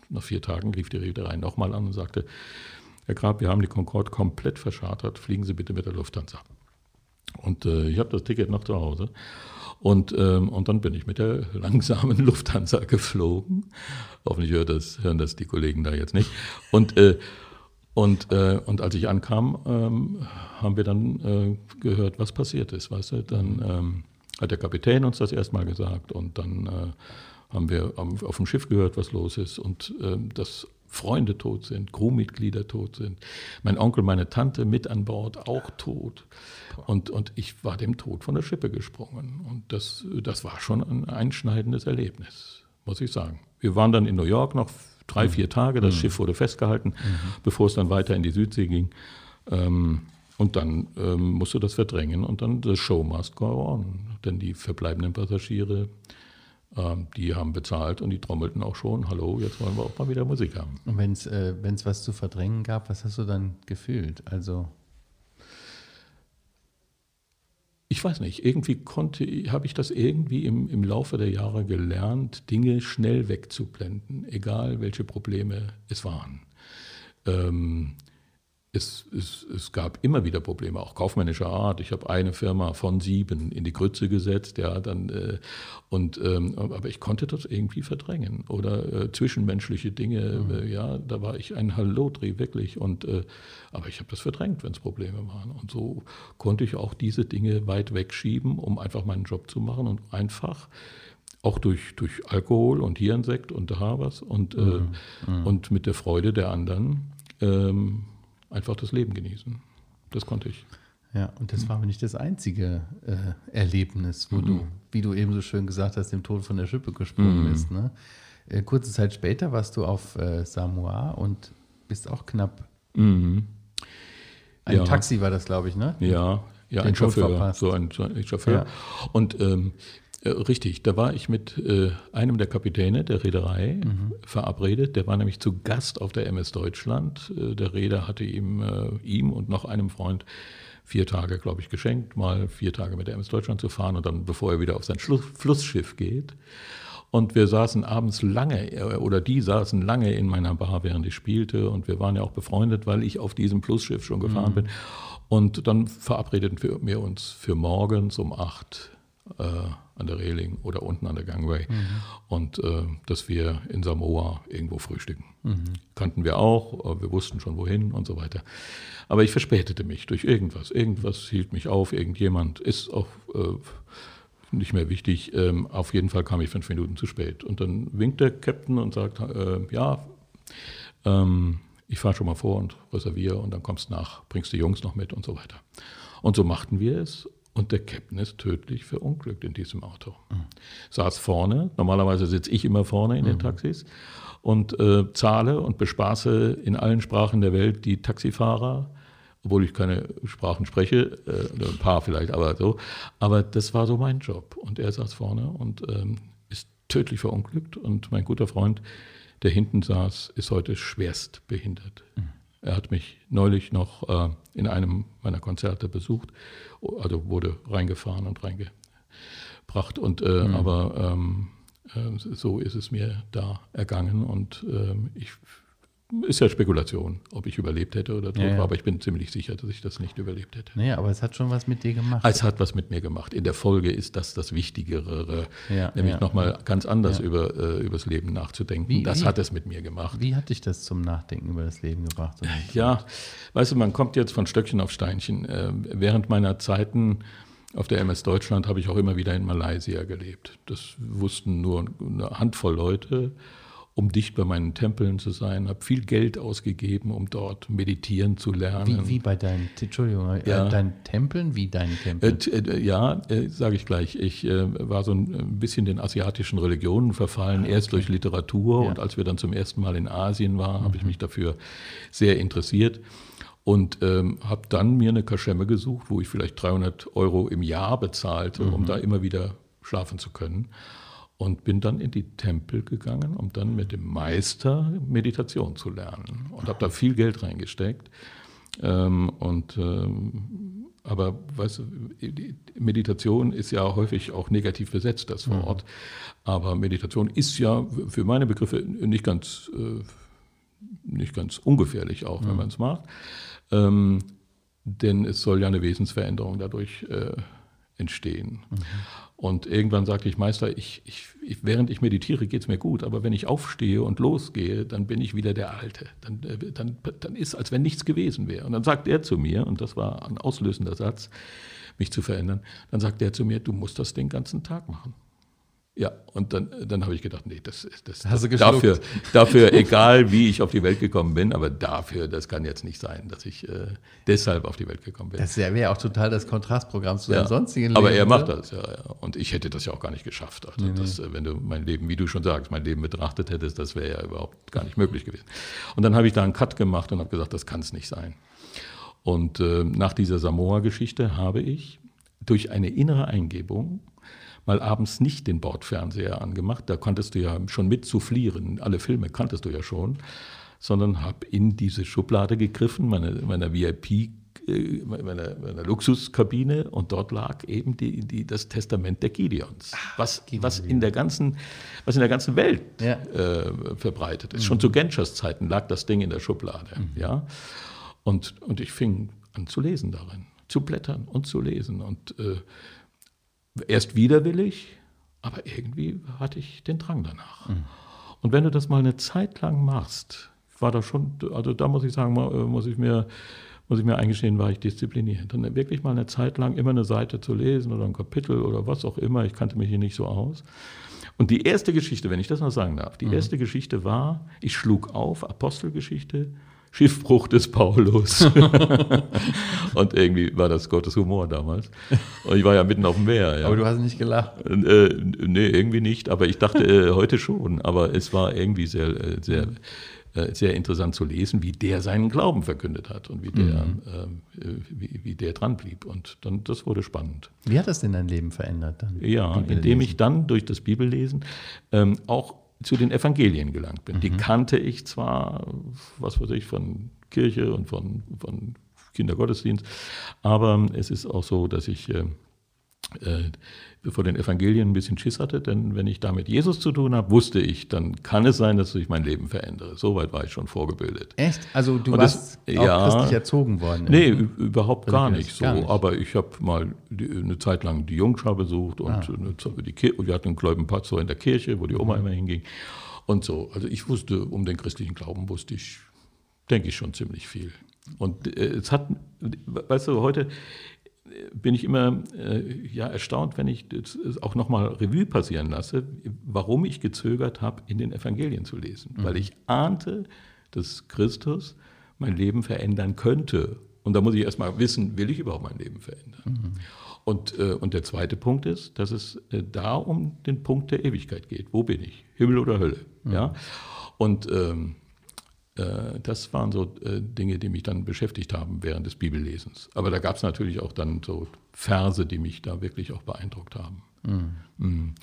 nach vier Tagen rief die Reederei nochmal an und sagte, Herr Grab, wir haben die Concorde komplett verschartert, fliegen Sie bitte mit der Lufthansa. Und äh, ich habe das Ticket noch zu Hause. Und, ähm, und dann bin ich mit der langsamen Lufthansa geflogen. Hoffentlich hört das, hören das die Kollegen da jetzt nicht. Und äh, und, äh, und als ich ankam, ähm, haben wir dann äh, gehört, was passiert ist. Weißt du? Dann ähm, hat der Kapitän uns das erstmal gesagt und dann äh, haben wir auf, auf, dem Schiff gehört, was los ist. Und ähm, das Freunde tot sind, Crewmitglieder tot sind, mein Onkel, meine Tante mit an Bord auch tot. Und, und ich war dem Tod von der Schippe gesprungen. Und das, das war schon ein einschneidendes Erlebnis, muss ich sagen. Wir waren dann in New York noch drei, vier Tage. Das mhm. Schiff wurde festgehalten, mhm. bevor es dann weiter in die Südsee ging. Ähm, und dann ähm, musst du das verdrängen und dann the show must go on. Denn die verbleibenden Passagiere, ähm, die haben bezahlt und die trommelten auch schon, hallo, jetzt wollen wir auch mal wieder Musik haben. Und wenn es äh, was zu verdrängen gab, was hast du dann gefühlt? Also ich weiß nicht, irgendwie konnte, habe ich das irgendwie im, im Laufe der Jahre gelernt, Dinge schnell wegzublenden, egal welche Probleme es waren. Ähm, es, es, es, gab immer wieder Probleme, auch kaufmännischer Art. Ich habe eine Firma von sieben in die Grütze gesetzt, ja, dann, äh, und, ähm, aber ich konnte das irgendwie verdrängen. Oder äh, zwischenmenschliche Dinge, mhm. äh, ja, da war ich ein Hallodreh, wirklich. Und, äh, aber ich habe das verdrängt, wenn es Probleme waren. Und so konnte ich auch diese Dinge weit wegschieben, um einfach meinen Job zu machen und einfach auch durch, durch Alkohol und hier ein Sekt und da was und, äh, mhm. Mhm. und mit der Freude der anderen. Ähm, einfach das Leben genießen. Das konnte ich. Ja, und das war aber nicht das einzige äh, Erlebnis, wo mhm. du, wie du eben so schön gesagt hast, dem Tod von der Schippe gesprungen mhm. bist. Ne? Äh, kurze Zeit später warst du auf äh, Samoa und bist auch knapp. Mhm. Ein ja. Taxi war das, glaube ich, ne? Ja, ja, ein Chauffeur, so ein, so ein Chauffeur. Ja. Und ähm, äh, richtig, da war ich mit äh, einem der Kapitäne der Reederei mhm. verabredet. Der war nämlich zu Gast auf der MS Deutschland. Äh, der Reeder hatte ihm, äh, ihm und noch einem Freund vier Tage, glaube ich, geschenkt, mal vier Tage mit der MS Deutschland zu fahren und dann, bevor er wieder auf sein Schluss, Flussschiff geht. Und wir saßen abends lange, äh, oder die saßen lange in meiner Bar, während ich spielte. Und wir waren ja auch befreundet, weil ich auf diesem Flussschiff schon gefahren mhm. bin. Und dann verabredeten wir uns für morgens um acht äh, an der Reling oder unten an der Gangway. Mhm. Und äh, dass wir in Samoa irgendwo frühstücken. Mhm. Kannten wir auch, wir wussten schon wohin und so weiter. Aber ich verspätete mich durch irgendwas. Irgendwas hielt mich auf, irgendjemand ist auch äh, nicht mehr wichtig. Ähm, auf jeden Fall kam ich fünf Minuten zu spät. Und dann winkt der Captain und sagt, äh, ja, ähm, ich fahre schon mal vor und reserviere und dann kommst du nach, bringst die Jungs noch mit und so weiter. Und so machten wir es und der Captain ist tödlich verunglückt in diesem Auto. Mhm. Saß vorne, normalerweise sitze ich immer vorne in den mhm. Taxis und äh, zahle und bespaße in allen Sprachen der Welt die Taxifahrer, obwohl ich keine Sprachen spreche, äh, ein paar vielleicht, aber so. Aber das war so mein Job. Und er saß vorne und ähm, ist tödlich verunglückt. Und mein guter Freund, der hinten saß, ist heute schwerst behindert. Mhm. Er hat mich neulich noch äh, in einem meiner Konzerte besucht, also wurde reingefahren und reingebracht. Und, äh, mhm. Aber ähm, äh, so ist es mir da ergangen und ähm, ich ist ja Spekulation, ob ich überlebt hätte oder tot ja, ja. war, aber ich bin ziemlich sicher, dass ich das nicht überlebt hätte. Naja, aber es hat schon was mit dir gemacht. Es hat was mit mir gemacht. In der Folge ist das das Wichtigere, ja, nämlich ja. nochmal ganz anders über äh, übers Leben nachzudenken. Wie, das wie, hat es mit mir gemacht. Wie hat dich das zum Nachdenken über das Leben gebracht? Ja, weißt du, man kommt jetzt von Stöckchen auf Steinchen. Äh, während meiner Zeiten auf der MS Deutschland habe ich auch immer wieder in Malaysia gelebt. Das wussten nur eine Handvoll Leute um dicht bei meinen Tempeln zu sein, habe viel Geld ausgegeben, um dort meditieren zu lernen. Wie, wie bei deinen, Entschuldigung, äh, ja. äh, deinen Tempeln, wie deinen Tempeln? Äh, äh, ja, äh, sage ich gleich. Ich äh, war so ein bisschen den asiatischen Religionen verfallen, ah, erst durch Literatur ja. und als wir dann zum ersten Mal in Asien waren, mhm. habe ich mich dafür sehr interessiert und ähm, habe dann mir eine Kaschemme gesucht, wo ich vielleicht 300 Euro im Jahr bezahlte, mhm. um da immer wieder schlafen zu können und bin dann in die Tempel gegangen, um dann mit dem Meister Meditation zu lernen und habe da viel Geld reingesteckt. Ähm, und ähm, aber weißt du, Meditation ist ja häufig auch negativ besetzt, das Wort. Mhm. Aber Meditation ist ja für meine Begriffe nicht ganz, äh, nicht ganz ungefährlich, auch mhm. wenn man es macht. Ähm, denn es soll ja eine Wesensveränderung dadurch äh, entstehen. Mhm. Und irgendwann sagte ich, Meister, ich, ich, ich während ich meditiere, geht es mir gut, aber wenn ich aufstehe und losgehe, dann bin ich wieder der Alte. Dann, äh, dann, dann ist, als wenn nichts gewesen wäre. Und dann sagt er zu mir, und das war ein auslösender Satz, mich zu verändern, dann sagt er zu mir, du musst das den ganzen Tag machen. Ja, und dann, dann habe ich gedacht, nee, das ist das, Hast du das geschluckt? dafür, dafür, egal wie ich auf die Welt gekommen bin, aber dafür, das kann jetzt nicht sein, dass ich äh, deshalb auf die Welt gekommen bin. Das wäre auch total das Kontrastprogramm zu Ja. deinem sonstigen Leben. Aber er macht das, ja, ja. Und ich hätte das ja auch gar nicht geschafft. Also das, äh, wenn du mein Leben, wie du schon sagst, mein Leben betrachtet hättest, das wäre ja überhaupt gar nicht möglich gewesen. Und dann habe ich da einen Cut gemacht und habe gesagt, das kann es nicht sein. Und äh, nach dieser Samoa-Geschichte habe ich durch eine innere Eingebung mal abends nicht den Bordfernseher angemacht. Da konntest du ja schon mit soufflieren. Alle Filme kanntest du ja schon. Sondern habe in diese Schublade gegriffen, meine, meiner VIP, äh, meiner, meiner Luxuskabine. Und dort lag eben die, die, das Testament der Gideons. Was, was, in der ganzen, was in der ganzen Welt Ja. äh, verbreitet ist. Schon zu Genschers Zeiten lag das Ding in der Schublade. Ja? Und, und ich fing an zu lesen darin, zu blättern und zu lesen. Und äh, erst widerwillig, aber irgendwie hatte ich den Drang danach. Und wenn du das mal eine Zeit lang machst, war da schon, also da muss ich sagen, äh, muss ich mir muss ich mir eingestehen, war ich diszipliniert. Dann wirklich mal eine Zeit lang immer eine Seite zu lesen oder ein Kapitel oder was auch immer. Ich kannte mich hier nicht so aus. Und die erste Geschichte, wenn ich das noch sagen darf, die erste Geschichte war, ich schlug auf, Apostelgeschichte, Schiffbruch des Paulus. und irgendwie war das Gottes Humor damals. Und ich war ja mitten auf dem Meer. Ja. Aber du hast nicht gelacht. Äh, nee, irgendwie nicht, aber ich dachte äh, heute schon. Aber es war irgendwie sehr, äh, sehr, äh, sehr interessant zu lesen, wie der seinen Glauben verkündet hat und wie der, ähm, äh, wie, wie der dran blieb. Und dann, das wurde spannend. Wie hat das denn dein Leben verändert dann? Ja, indem ich dann durch das Bibellesen ähm, auch zu den Evangelien gelangt bin. Die kannte ich zwar, was weiß ich, von Kirche und von, von Kindergottesdienst, aber es ist auch so, dass ich äh, vor den Evangelien ein bisschen Schiss hatte, denn wenn ich da mit Jesus zu tun habe, wusste ich, dann kann es sein, dass ich mein Leben verändere. Soweit war ich schon vorgebildet. Echt? Also du Und das- warst auch ja. christlich erzogen worden? Nee, überhaupt gar nicht so. gar nicht. Aber ich habe mal die, eine Zeit lang die Jungschar besucht und Ah. eine die Kir wir hatten einen Gläubigenplatz so in der Kirche, wo die Mhm. Oma immer hinging. Und so. Also ich wusste, um den christlichen Glauben wusste ich, denke ich, schon ziemlich viel. Und äh, es hat, weißt du, heute äh, bin ich immer äh, ja, erstaunt, wenn ich das auch nochmal Revue passieren lasse, warum ich gezögert habe, in den Evangelien zu lesen. Mhm. Weil ich ahnte, dass Christus mein Leben verändern könnte. Und da muss ich erstmal wissen, will ich überhaupt mein Leben verändern? Und, äh, und der zweite Punkt ist, dass es äh, da um den Punkt der Ewigkeit geht. Wo bin ich? Himmel oder Hölle? Ja? Und ähm, äh, das waren so äh, Dinge, die mich dann beschäftigt haben während des Bibellesens. Aber da gab es natürlich auch dann so Verse, die mich da wirklich auch beeindruckt haben. Mhm.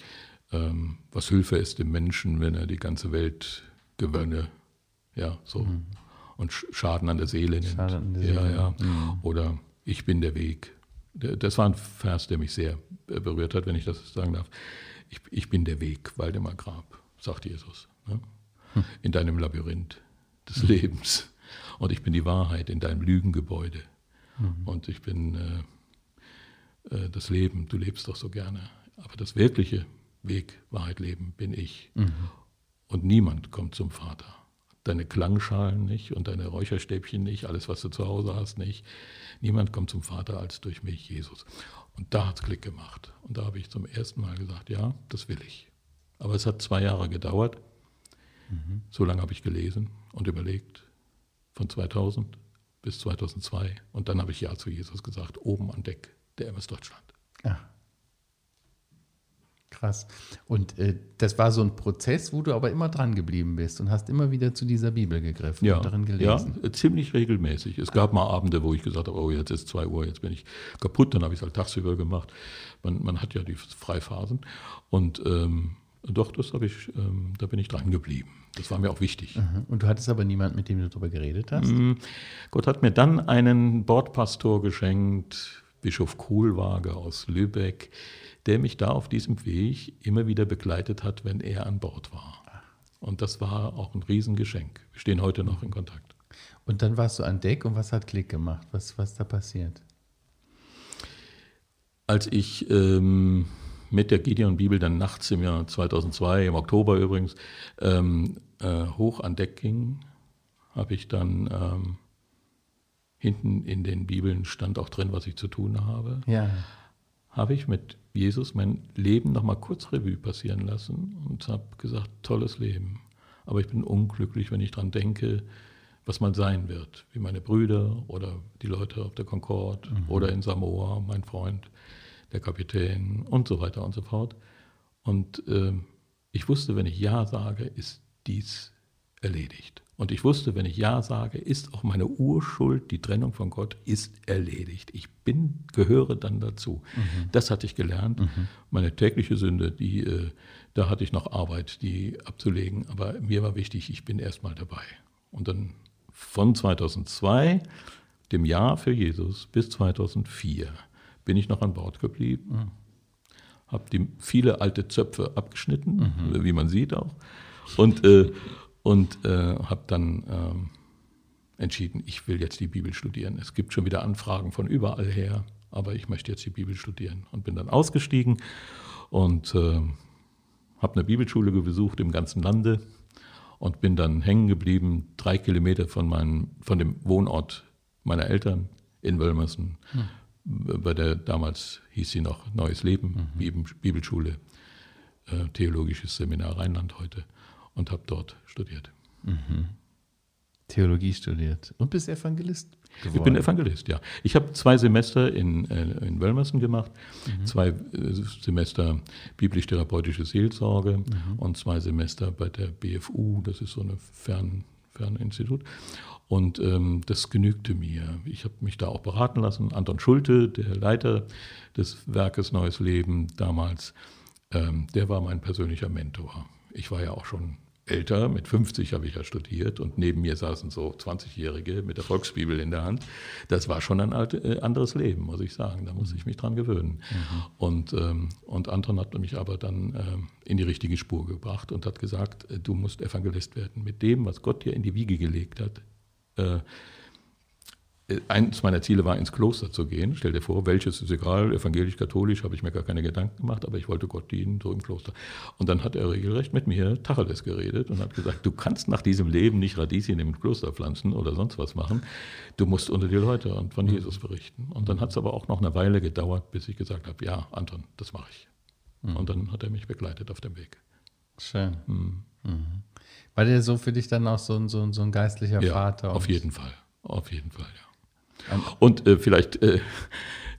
Ähm, was Hilfe ist dem Menschen, wenn er die ganze Welt gewönne. Ja, so. Und Sch- Schaden an der Seele nimmt. Schaden an der ja, Seele. ja. Oder ich bin der Weg. Das war ein Vers, der mich sehr äh, berührt hat, wenn ich das sagen darf. Ich, ich bin der Weg, Waldemar Grab, sagt Jesus. Ne? In deinem Labyrinth des Lebens. Und ich bin die Wahrheit in deinem Lügengebäude. Und ich bin äh, äh, das Leben. Du lebst doch so gerne. Aber das wirkliche Weg, Wahrheit, Leben bin ich. Und niemand kommt zum Vater. Deine Klangschalen nicht und deine Räucherstäbchen nicht, alles, was du zu Hause hast, nicht. Niemand kommt zum Vater als durch mich, Jesus. Und da hat es Klick gemacht. Und da habe ich zum ersten Mal gesagt, ja, das will ich. Aber es hat zwei Jahre gedauert. So lange habe ich gelesen und überlegt, von 2000 bis 2002. Und dann habe ich Ja zu Jesus gesagt, oben an Deck der MS Deutschland. Ah. Krass. Und äh, das war so ein Prozess, wo du aber immer dran geblieben bist und hast immer wieder zu dieser Bibel gegriffen Ja, und darin ja, gelesen. äh, ziemlich regelmäßig. Es gab mal Abende, wo ich gesagt habe, oh, jetzt ist 2 Uhr, jetzt bin ich kaputt. Dann habe ich es halt tagsüber gemacht. Man, man hat ja die Freiphasen. Und ähm, doch, das habe ich, ähm, da bin ich dran geblieben. Das war mir auch wichtig. Mhm. Und du hattest aber niemanden, mit dem du darüber geredet hast? Mm, Gott hat mir dann einen Bordpastor geschenkt, Bischof Kohlwaage aus Lübeck, der mich da auf diesem Weg immer wieder begleitet hat, wenn er an Bord war. Und das war auch ein Riesengeschenk. Wir stehen heute noch in Kontakt. Und dann warst du an Deck und was hat Klick gemacht? Was was da passiert? Als ich ähm, mit der Gideon-Bibel dann nachts im Jahr 2002, im Oktober übrigens, ähm, äh, hoch an Deck ging, habe ich dann ähm, hinten in den Bibeln stand auch drin, was ich zu tun habe. Ja. habe ich mit Jesus mein Leben nochmal kurz Revue passieren lassen und habe gesagt, tolles Leben. Aber ich bin unglücklich, wenn ich daran denke, was mal sein wird, wie meine Brüder oder die Leute auf der Concorde mhm. oder in Samoa, mein Freund, der Kapitän und so weiter und so fort. Und äh, ich wusste, wenn ich Ja sage, ist dies erledigt. Und ich wusste, wenn ich Ja sage, ist auch meine Urschuld, die Trennung von Gott, ist erledigt. Ich bin, gehöre dann dazu. Mhm. Das hatte ich gelernt. Mhm. Meine tägliche Sünde, die, äh, da hatte ich noch Arbeit, die abzulegen. Aber mir war wichtig, ich bin erstmal dabei. Und dann von 2002, dem Jahr für Jesus, bis 2004 bin ich noch an Bord geblieben. Mhm. Habe viele alte Zöpfe abgeschnitten, mhm. wie man sieht auch. Und äh, und äh, habe dann ähm, entschieden, ich will jetzt die Bibel studieren. Es gibt schon wieder Anfragen von überall her, aber ich möchte jetzt die Bibel studieren und bin dann ausgestiegen und äh, habe eine Bibelschule besucht im ganzen Lande und bin dann hängen geblieben, drei Kilometer von, meinem, von dem Wohnort meiner Eltern in Wölmersen. Hm. Bei der damals hieß sie noch Neues Leben, mhm. Bibelschule, äh, Theologisches Seminar Rheinland heute und habe dort studiert. Mhm. Theologie studiert und bist Evangelist geworden. Ich bin Evangelist, ja. Ich habe zwei Semester in, äh, in Wölmersen gemacht, mhm. zwei äh, Semester biblisch-therapeutische Seelsorge mhm. und zwei Semester bei der BFU, das ist so ein Fern, Ferninstitut. Und ähm, das genügte mir. Ich habe mich da auch beraten lassen. Anton Schulte, der Leiter des Werkes Neues Leben damals, ähm, der war mein persönlicher Mentor. Ich war ja auch schon älter, mit 50 habe ich ja studiert und neben mir saßen so 20-Jährige mit der Volksbibel in der Hand. Das war schon ein alte, äh, anderes Leben, muss ich sagen. Da muss ich mich dran gewöhnen. Mhm. Und, ähm, und Anton hat mich aber dann ähm, in die richtige Spur gebracht und hat gesagt, äh, du musst Evangelist werden. Mit dem, was Gott dir in die Wiege gelegt hat, äh, eins meiner Ziele war, ins Kloster zu gehen. Stell dir vor, welches ist egal, evangelisch, katholisch, habe ich mir gar keine Gedanken gemacht, aber ich wollte Gott dienen, so im Kloster. Und dann hat er regelrecht mit mir Tacheles geredet und hat gesagt, du kannst nach diesem Leben nicht Radieschen im Kloster pflanzen oder sonst was machen. Du musst unter die Leute und von Jesus berichten. Und dann hat es aber auch noch eine Weile gedauert, bis ich gesagt habe, ja, Anton, das mache ich. Mhm. Und dann hat er mich begleitet auf dem Weg. Schön. Mhm. Mhm. War der so für dich dann auch so ein, so ein, so ein geistlicher ja, Vater? Auf jeden Fall. Auf jeden Fall, ja. Und äh, vielleicht äh,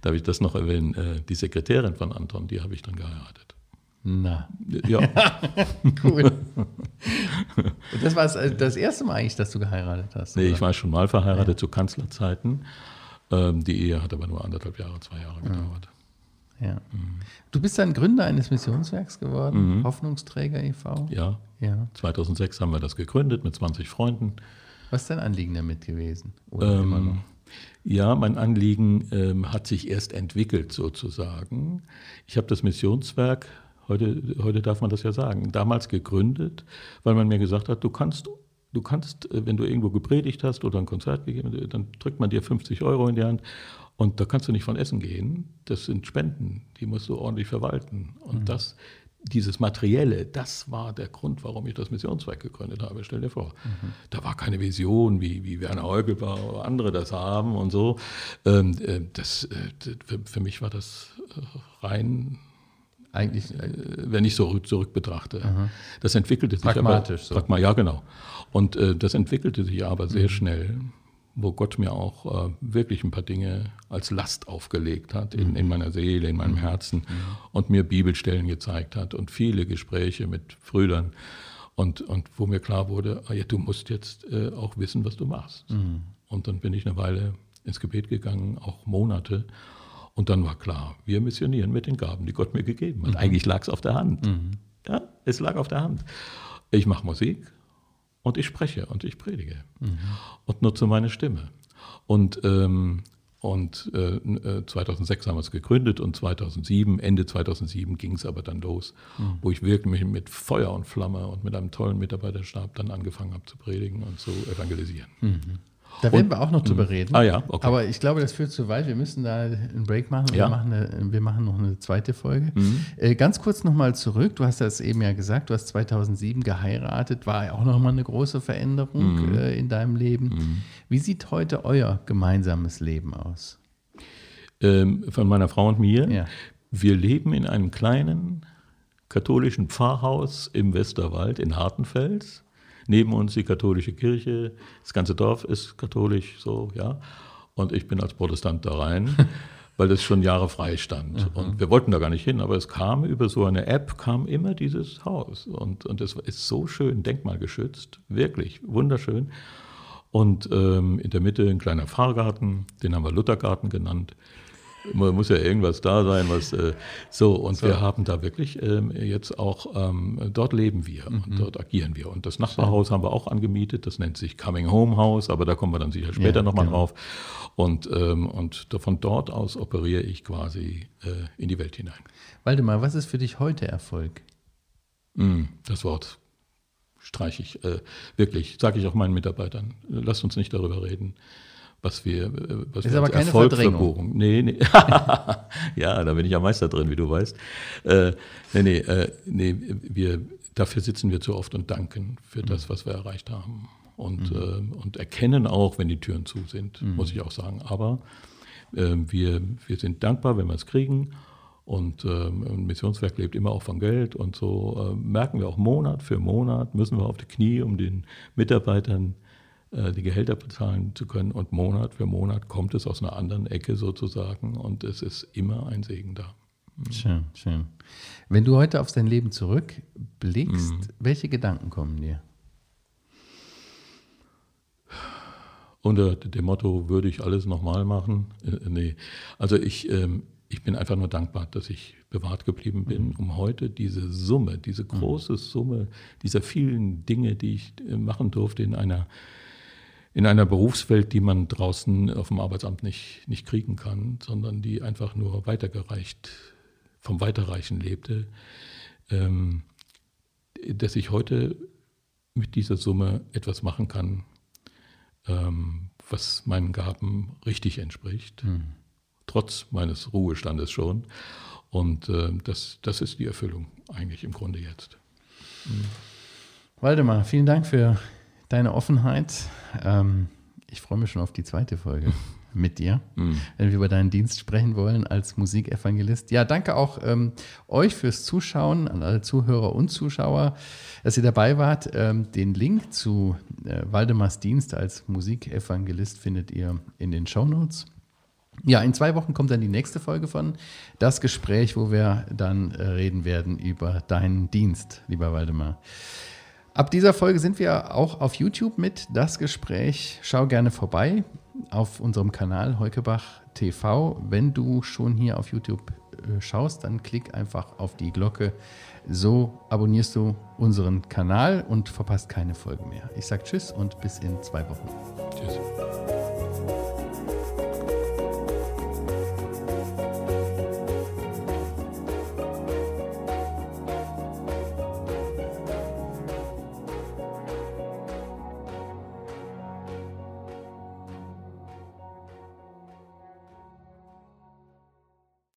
darf ich das noch erwähnen, äh, die Sekretärin von Anton, die habe ich dann geheiratet. Na. Ja. cool. Und das war äh, das erste Mal eigentlich, dass du geheiratet hast? Nee, oder? ich war schon mal verheiratet ja. zu Kanzlerzeiten. Ähm, die Ehe hat aber nur anderthalb Jahre, zwei Jahre gedauert. Ja. Mhm. Du bist dann Gründer eines Missionswerks geworden, mhm. Hoffnungsträger e.V. Ja. ja. 2006 haben wir das gegründet mit 20 Freunden. Was ist dein Anliegen damit gewesen? Oder ähm, immer noch? Ja, mein Anliegen ähm, hat sich erst entwickelt sozusagen. Ich habe das Missionswerk, heute, heute darf man das ja sagen, damals gegründet, weil man mir gesagt hat, du kannst, du kannst, äh, wenn du irgendwo gepredigt hast oder ein Konzert gegeben, hast, dann drückt man dir 50 Euro in die Hand und da kannst du nicht von essen gehen. Das sind Spenden, die musst du ordentlich verwalten. Und mhm. das dieses Materielle, das war der Grund, warum ich das Missionswerk gegründet habe. Stell dir vor, mhm. da war keine Vision, wie, wie Werner Eugelbauer oder andere das haben und so. Ähm, äh, das, äh, für, für, mich war das äh, rein, eigentlich, wenn ich so zurück betrachte. Mhm. Das entwickelte sich Pragmatisch aber, so. Pragma, ja, genau. Und das entwickelte sich aber sehr mhm. schnell wo Gott mir auch äh, wirklich ein paar Dinge als Last aufgelegt hat in, in mhm. meiner Seele, in meinem mhm. Herzen mhm. und mir Bibelstellen gezeigt hat und viele Gespräche mit Brüdern und, und wo mir klar wurde, ah, ja, du musst jetzt äh, auch wissen, was du machst. Mhm. Und dann bin ich eine Weile ins Gebet gegangen, auch Monate. Und dann war klar, wir missionieren mit den Gaben, die Gott mir gegeben hat. Mhm. Eigentlich lag es auf der Hand. Mhm. Ja, es lag auf der Hand. Ich mache Musik, und ich spreche und ich predige mhm. und nutze meine Stimme. Und, ähm, und äh, 2006 äh, haben wir es gegründet und 2007, Ende 2007 ging es aber dann los, mhm. wo ich wirklich mit Feuer und Flamme und mit einem tollen Mitarbeiterstab dann angefangen habe zu predigen und zu evangelisieren. Mhm. Da werden wir auch noch drüber mhm. reden. Ah ja, okay. Aber ich glaube, das führt zu weit. Wir müssen da einen Break machen. Ja. Wir, machen eine, wir machen noch eine zweite Folge. Mhm. Äh, ganz kurz nochmal zurück. Du hast das eben ja gesagt, du hast 2007 geheiratet. War ja auch nochmal eine große Veränderung mhm. äh, in deinem Leben. Mhm. Wie sieht heute euer gemeinsames Leben aus? Ähm, von meiner Frau und mir? Ja wir leben in einem kleinen katholischen Pfarrhaus im Westerwald in Hartenfels. Neben uns die katholische Kirche, das ganze Dorf ist katholisch, so, ja. Und ich bin als Protestant da rein, weil das schon Jahre frei stand. Mhm. Und wir wollten da gar nicht hin, aber es kam über so eine App, kam immer dieses Haus. Und, und es ist so schön denkmalgeschützt, wirklich wunderschön. Und ähm, in der Mitte ein kleiner Pfarrgarten, den haben wir Luthergarten genannt muss ja irgendwas da sein, was äh, so und so. wir haben da wirklich ähm, jetzt auch ähm, dort leben wir mhm. und dort agieren wir und das Nachbarhaus haben wir auch angemietet, das nennt sich Coming Home House, aber da kommen wir dann sicher später ja, nochmal genau. drauf und ähm, und von dort aus operiere ich quasi äh, in die Welt hinein. Waldemar, was ist für dich heute Erfolg? Mm, das Wort streiche ich äh, wirklich, sage ich auch meinen Mitarbeitern. Lasst uns nicht darüber reden was wir, äh, was ist wir aber keine Erfolg Verdrängung. Nee, nee. ja, da bin ich ja Meister drin, wie du weißt. Äh, nee, nee, äh, nee, wir, dafür sitzen wir zu oft und danken für mhm. das, was wir erreicht haben. Und, mhm. äh, und erkennen auch, wenn die Türen zu sind, mhm. muss ich auch sagen. Aber äh, wir, wir sind dankbar, wenn wir es kriegen. Und ähm, ein Missionswerk lebt immer auch von Geld. Und so äh, merken wir auch Monat für Monat, müssen wir auf die Knie, um den Mitarbeitern die Gehälter bezahlen zu können. Und Monat für Monat kommt es aus einer anderen Ecke sozusagen und es ist immer ein Segen da. Mhm. Schön, schön. Wenn du heute auf dein Leben zurückblickst, mhm. welche Gedanken kommen dir? Unter dem Motto, würde ich alles nochmal machen? Äh, nee. Also ich, ähm, ich bin einfach nur dankbar, dass ich bewahrt geblieben bin, mhm. um heute diese Summe, diese große mhm. Summe dieser vielen Dinge, die ich äh, machen durfte in einer in einer Berufswelt, die man draußen auf dem Arbeitsamt nicht, nicht kriegen kann, sondern die einfach nur weitergereicht, vom Weiterreichen lebte, ähm, dass ich heute mit dieser Summe etwas machen kann, ähm, was meinen Gaben richtig entspricht, mhm. trotz meines Ruhestandes schon. Und äh, das, das ist die Erfüllung eigentlich im Grunde jetzt. Mhm. Waldemar, vielen Dank für deine Offenheit. Ähm, ich freue mich schon auf die zweite Folge mit dir, mm. wenn wir über deinen Dienst sprechen wollen als Musikevangelist. Ja, danke auch ähm, euch fürs Zuschauen, an alle Zuhörer und Zuschauer, dass ihr dabei wart. Ähm, den Link zu äh, Waldemars Dienst als Musikevangelist findet ihr in den Show Notes. Ja, in zwei Wochen kommt dann die nächste Folge von Das Gespräch, wo wir dann äh, reden werden über deinen Dienst, lieber Waldemar. Ab dieser Folge sind wir auch auf YouTube mit das Gespräch. Schau gerne vorbei auf unserem Kanal Heukebach TV. Wenn du schon hier auf YouTube äh, schaust, dann klick einfach auf die Glocke. So abonnierst du unseren Kanal und verpasst keine Folge mehr. Ich sage Tschüss und bis in zwei Wochen. Tschüss.